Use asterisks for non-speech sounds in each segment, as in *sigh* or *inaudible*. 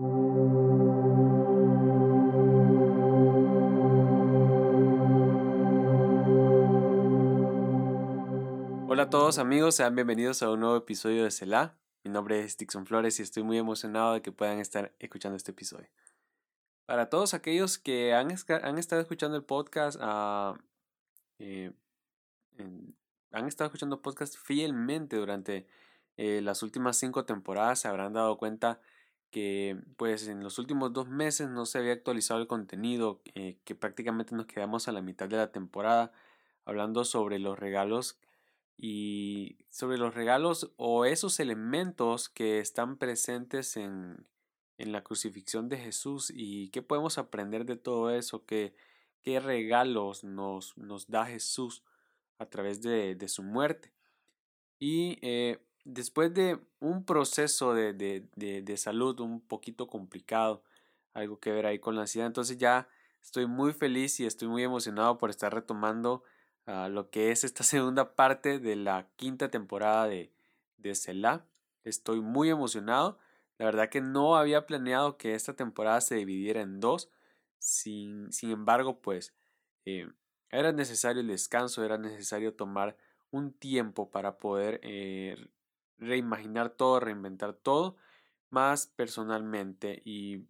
Hola a todos amigos, sean bienvenidos a un nuevo episodio de CELA. Mi nombre es Dixon Flores y estoy muy emocionado de que puedan estar escuchando este episodio. Para todos aquellos que han, estado escuchando el podcast, uh, eh, han estado escuchando podcast fielmente durante eh, las últimas cinco temporadas, se habrán dado cuenta que pues en los últimos dos meses no se había actualizado el contenido, eh, que prácticamente nos quedamos a la mitad de la temporada hablando sobre los regalos y sobre los regalos o esos elementos que están presentes en, en la crucifixión de Jesús y qué podemos aprender de todo eso, qué, qué regalos nos, nos da Jesús a través de, de su muerte. Y eh, después de un proceso de, de, de, salud un poquito complicado, algo que ver ahí con la ansiedad, entonces ya estoy muy feliz y estoy muy emocionado por estar retomando uh, lo que es esta *laughs* segunda parte de la quinta temporada de, de Selah. Estoy muy emocionado. La verdad que no había planeado que esta temporada se dividiera en dos. Sin, sin embargo, pues eh, era necesario el descanso, era necesario tomar un tiempo para poder eh, reimaginar todo, reinventar todo más personalmente. Y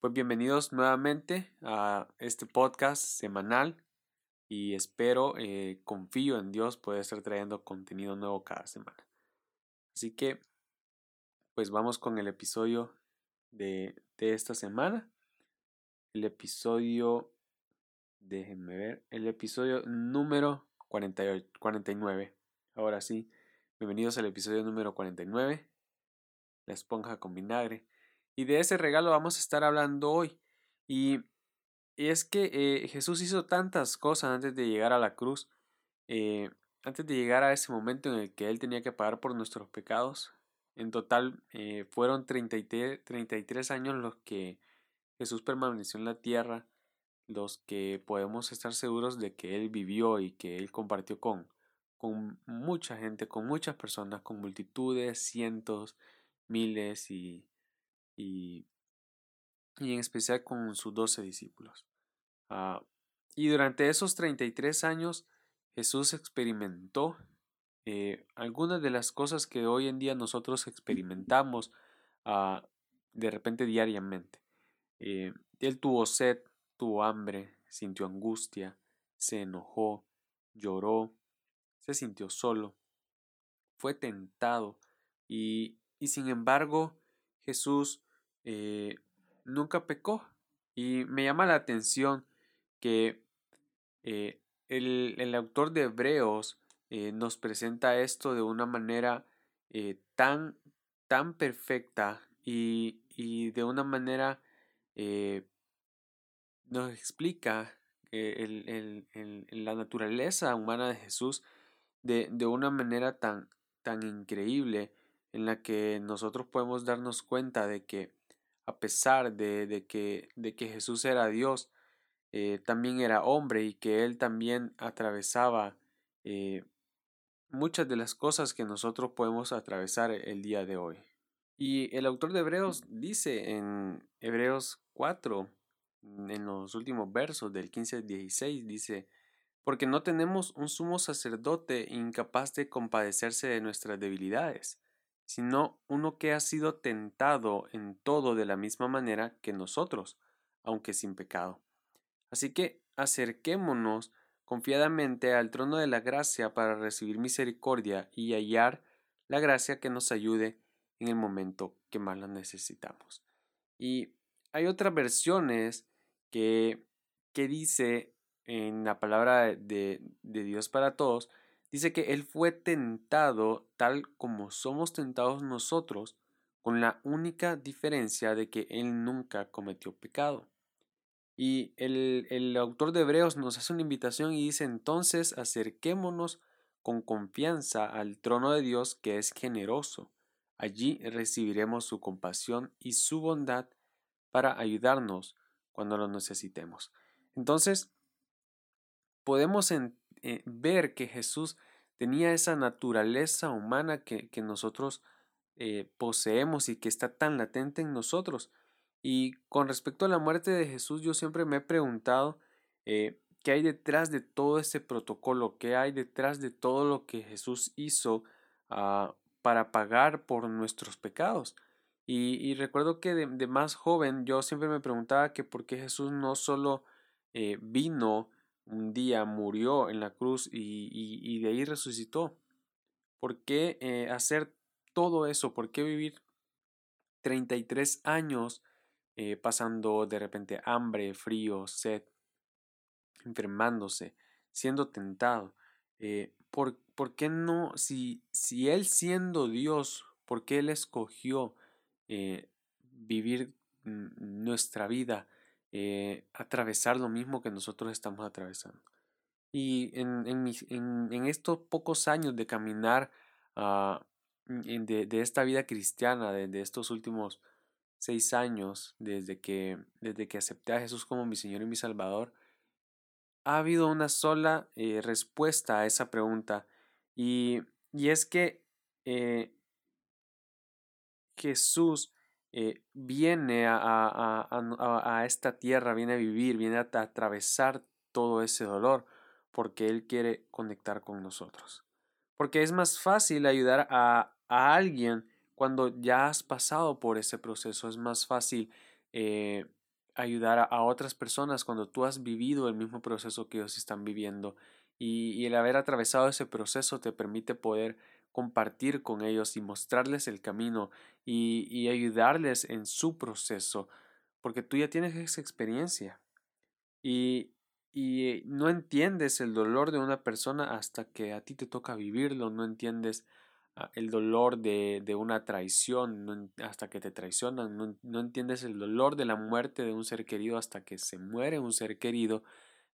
pues bienvenidos nuevamente a este podcast semanal y espero, eh, confío en Dios poder estar trayendo contenido nuevo cada semana. Así que pues vamos con el episodio de, de esta semana. El episodio, déjenme ver, el episodio número 48, 49. Ahora sí, bienvenidos al episodio número 49, la esponja con vinagre. Y de ese regalo vamos a estar hablando hoy. Y, es que eh, Jesús hizo tantas cosas antes de llegar a la cruz. Eh, antes de llegar a ese momento en el que Él tenía que pagar por nuestros pecados, en total eh, fueron 33, 33 años los que Jesús permaneció en la tierra, los que podemos estar seguros de que Él vivió y que Él compartió con, con mucha gente, con muchas personas, con multitudes, cientos, miles y, y, y en especial con sus doce discípulos. Ah, y durante esos 33 años Jesús experimentó eh, algunas de las cosas que hoy en día nosotros experimentamos uh, de repente diariamente. Eh, él tuvo sed, tuvo hambre, sintió angustia, se enojó, lloró, se sintió solo, fue tentado y, y sin embargo Jesús eh, nunca pecó. Y me llama la atención que el, el, autor de Hebreos eh, nos presenta esto de una manera eh, tan, tan perfecta y, y, de una manera eh, nos explica el, el, la naturaleza humana de Jesús de, de una manera tan, tan increíble en la que nosotros podemos darnos cuenta de que a pesar de, de, que, de que Jesús era Dios, también era hombre y que él también atravesaba muchas de las cosas que nosotros podemos atravesar el día de hoy. Y el autor de Hebreos dice en Hebreos 4, en los últimos versos del 15 al 16, dice, porque no tenemos un sumo sacerdote incapaz de compadecerse de nuestras debilidades, sino uno que ha sido tentado en todo de la misma manera que nosotros, aunque sin pecado. Así que acerquémonos confiadamente al trono de la gracia para recibir misericordia y hallar la gracia que nos ayude en el momento que más la necesitamos. Y hay otras versiones que, que dice en la palabra de, de Dios para todos, dice que Él fue tentado tal como somos tentados nosotros, con la única diferencia de que Él nunca cometió pecado. Y el, el autor de Hebreos nos hace una invitación y dice entonces acerquémonos con confianza al trono de Dios que es generoso. Allí recibiremos su compasión y su bondad para ayudarnos cuando lo necesitemos. Entonces, podemos eh, ver que Jesús tenía esa naturaleza humana que, que nosotros eh, poseemos y que está tan latente en nosotros. Y con respecto a la muerte de Jesús, yo siempre me he preguntado eh, qué hay detrás de todo ese protocolo, qué hay detrás de todo lo que Jesús hizo ah, para pagar por nuestros pecados. Y, recuerdo que de, más joven yo siempre me preguntaba que por qué Jesús no solo vino un día, murió en la cruz y, de ahí resucitó. ¿Por qué eh, hacer todo eso? ¿Por qué vivir 33 años eh, pasando de repente hambre, frío, sed, enfermándose, siendo tentado? ¿por, ¿por, qué no, si, si Él siendo Dios, por qué Él escogió eh, vivir nuestra vida, eh, atravesar lo mismo que nosotros estamos atravesando. Y en, en, estos pocos años de caminar ah, de, de, esta vida cristiana, de, estos últimos seis años, desde que, desde que acepté a Jesús como mi Señor y mi Salvador, ha habido una sola eh, respuesta a esa pregunta. Y, y es que Jesús eh, viene a, esta tierra, viene a vivir, viene a, atravesar todo ese dolor, porque Él quiere conectar con nosotros. Porque es más fácil ayudar a, alguien cuando ya has pasado por ese proceso, es más fácil eh, ayudar a, otras personas cuando tú has vivido el mismo proceso que ellos están viviendo. y el haber atravesado ese proceso te permite poder compartir con ellos y mostrarles el camino y, ayudarles en su proceso, porque tú ya tienes esa experiencia y, y no entiendes el dolor de una persona hasta que a ti te toca vivirlo, no entiendes ah, el dolor de, de una traición hasta que te traicionan, no, no, entiendes el dolor de la muerte de un ser querido hasta que se muere un ser querido,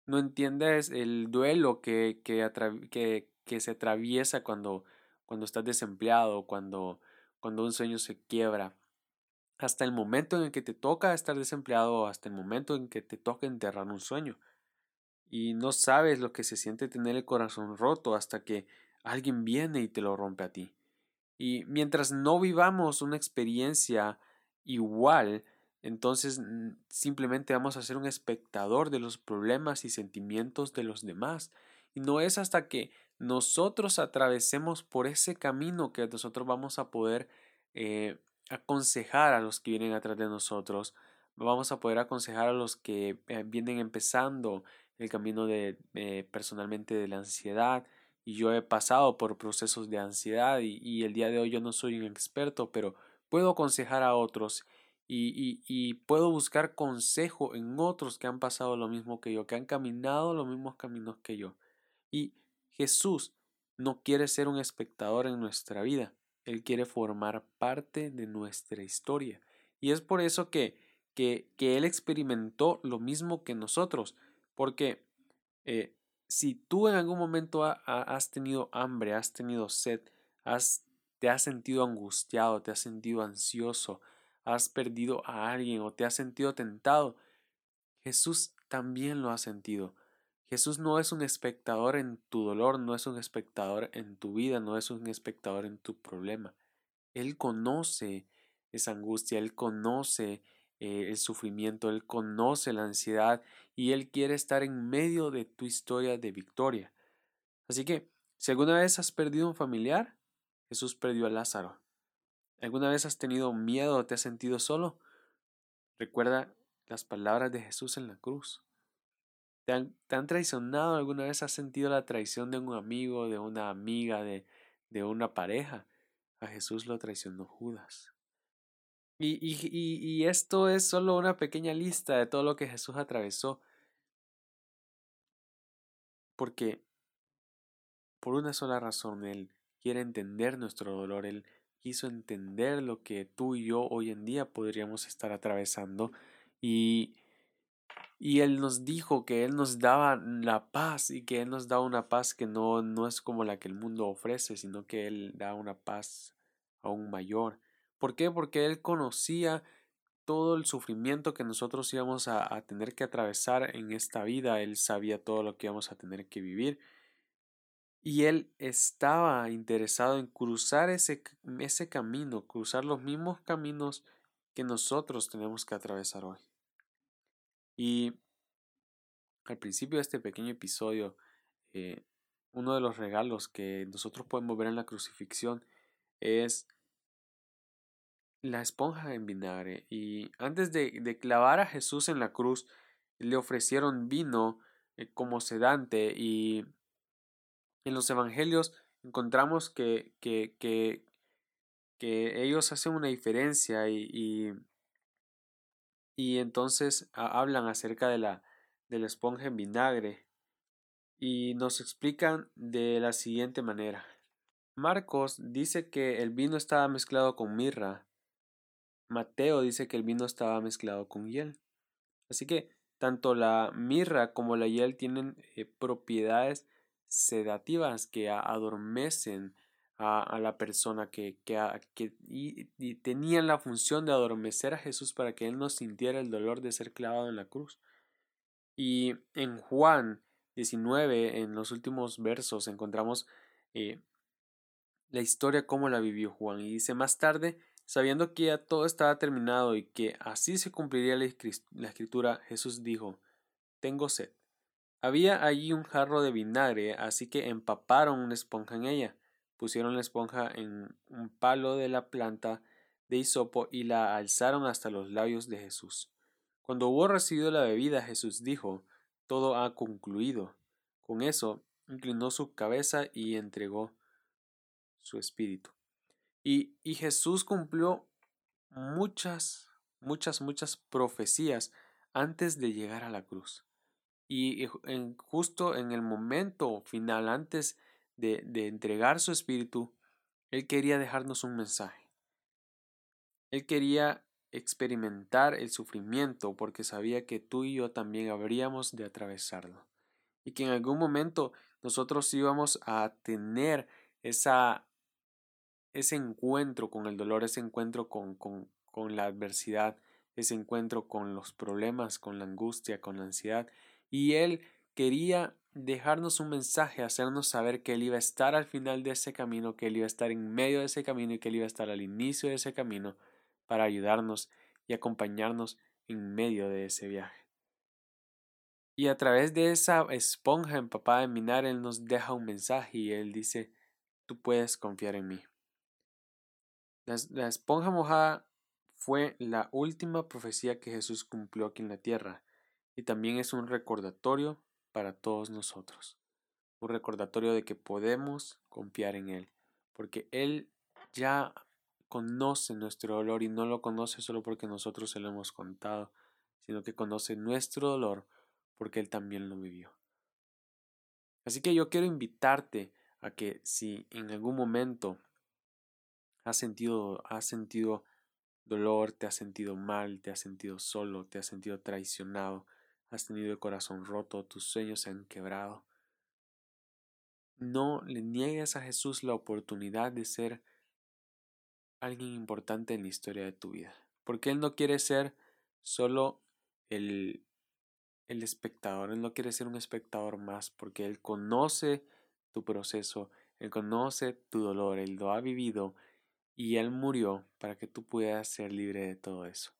no entiendes el duelo que, que, que se atraviesa cuando cuando estás desempleado, cuando, cuando un sueño se quiebra, hasta el momento en el que te toca estar desempleado, hasta el momento en que te toca enterrar un sueño. Y no sabes lo que se siente tener el corazón roto hasta que alguien viene y te lo rompe a ti. Y mientras no vivamos una experiencia igual, entonces simplemente vamos a ser un espectador de los problemas y sentimientos de los demás. Y no es hasta que nosotros atravesemos por ese camino que nosotros vamos a poder eh, aconsejar a los que vienen atrás de nosotros, vamos a poder aconsejar a los que eh, vienen empezando el camino de eh, personalmente de la ansiedad y yo he pasado por procesos de ansiedad y, el día de hoy yo no soy un experto pero puedo aconsejar a otros y, y, puedo buscar consejo en otros que han pasado lo mismo que yo, que han caminado los mismos caminos que yo. Y Jesús no quiere ser un espectador en nuestra vida, Él quiere formar parte de nuestra historia. Y es por eso que, que, Él experimentó lo mismo que nosotros, porque eh, si tú en algún momento has tenido hambre, has tenido sed, has, te has sentido angustiado, te has sentido ansioso, has perdido a alguien o te has sentido tentado, Jesús también lo ha sentido. Jesús no es un espectador en tu dolor, no es un espectador en tu vida, no es un espectador en tu problema. Él conoce esa angustia, Él conoce eh, el sufrimiento, Él conoce la ansiedad y Él quiere estar en medio de tu historia de victoria. Así que, si alguna vez has perdido un familiar, Jesús perdió a Lázaro. ¿Alguna vez has tenido miedo o te has sentido solo? Recuerda las palabras de Jesús en la cruz. ¿Te han, traicionado alguna vez? ¿Has sentido la traición de un amigo, de una amiga, de, de una pareja? A Jesús lo traicionó Judas. Y, y, y, esto es solo una pequeña lista de todo lo que Jesús atravesó. Porque por una sola razón Él quiere entender nuestro dolor, Él quiso entender lo que tú y yo hoy en día podríamos estar atravesando y y Él nos dijo que Él nos daba la paz y que Él nos da una paz que no, no es como la que el mundo ofrece, sino que Él da una paz aún mayor. ¿Por qué? Porque Él conocía todo el sufrimiento que nosotros íbamos a, a, tener que atravesar en esta vida. Él sabía todo lo que íbamos a tener que vivir. Y Él estaba interesado en cruzar ese, ese camino, cruzar los mismos caminos que nosotros tenemos que atravesar hoy. Y al principio de este pequeño episodio, eh, uno de los regalos que nosotros podemos ver en la crucifixión es la esponja en vinagre. Y antes de, clavar a Jesús en la cruz, le ofrecieron vino eh, como sedante. Y en los evangelios encontramos que, que, que, que ellos hacen una diferencia y, entonces hablan acerca de la, de esponja en vinagre y nos explican de la siguiente manera. Marcos dice que el vino estaba mezclado con mirra. Mateo dice que el vino estaba mezclado con hiel. Así que tanto la mirra como la hiel tienen eh, propiedades sedativas que adormecen a, la persona que, que, y tenían la función de adormecer a Jesús para que él no sintiera el dolor de ser clavado en la cruz. Y en Juan 19, en los últimos versos, encontramos eh, la historia cómo la vivió Juan. Y dice, más tarde, sabiendo que ya todo estaba terminado y que así se cumpliría la escritura, Jesús dijo, tengo sed. Había allí un jarro de vinagre, así que empaparon una esponja en ella, pusieron la esponja en un palo de la planta de hisopo y la alzaron hasta los labios de Jesús. Cuando hubo recibido la bebida, Jesús dijo, todo ha concluido. Con eso, inclinó su cabeza y entregó su espíritu. Y, y Jesús cumplió muchas, muchas, muchas profecías antes de llegar a la cruz. Y en, justo en el momento final, antes de, de entregar su espíritu, Él quería dejarnos un mensaje. Él quería experimentar el sufrimiento porque sabía que tú y yo también habríamos de atravesarlo y que en algún momento nosotros íbamos a tener esa, ese encuentro con el dolor, ese encuentro con, con, con la adversidad, ese encuentro con los problemas, con la angustia, con la ansiedad. Y Él quería dejarnos un mensaje, hacernos saber que Él iba a estar al final de ese camino, que Él iba a estar en medio de ese camino y que Él iba a estar al inicio de ese camino para ayudarnos y acompañarnos en medio de ese viaje. Y a través de esa esponja empapada en minar, Él nos deja un mensaje y Él dice, tú puedes confiar en mí. La, esponja mojada fue la última profecía que Jesús cumplió aquí en la tierra y también es un recordatorio para todos nosotros. Un recordatorio de que podemos confiar en Él, porque Él ya conoce nuestro dolor y no lo conoce solo porque nosotros se lo hemos contado, sino que conoce nuestro dolor porque Él también lo vivió. Así que yo quiero invitarte a que si en algún momento has sentido, has sentido dolor, te has sentido mal, te has sentido solo, te has sentido traicionado, has tenido el corazón roto, tus sueños se han quebrado, no le niegues a Jesús la oportunidad de ser alguien importante en la historia de tu vida. Porque Él no quiere ser solo el, el espectador, Él no quiere ser un espectador más, porque Él conoce tu proceso, Él conoce tu dolor, Él lo ha vivido y Él murió para que tú puedas ser libre de todo eso.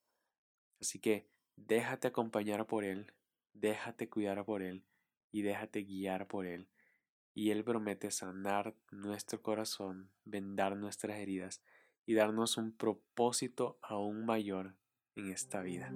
Así que déjate acompañar por Él, déjate cuidar por Él y déjate guiar por Él. Y Él promete sanar nuestro corazón, vendar nuestras heridas y darnos un propósito aún mayor en esta vida.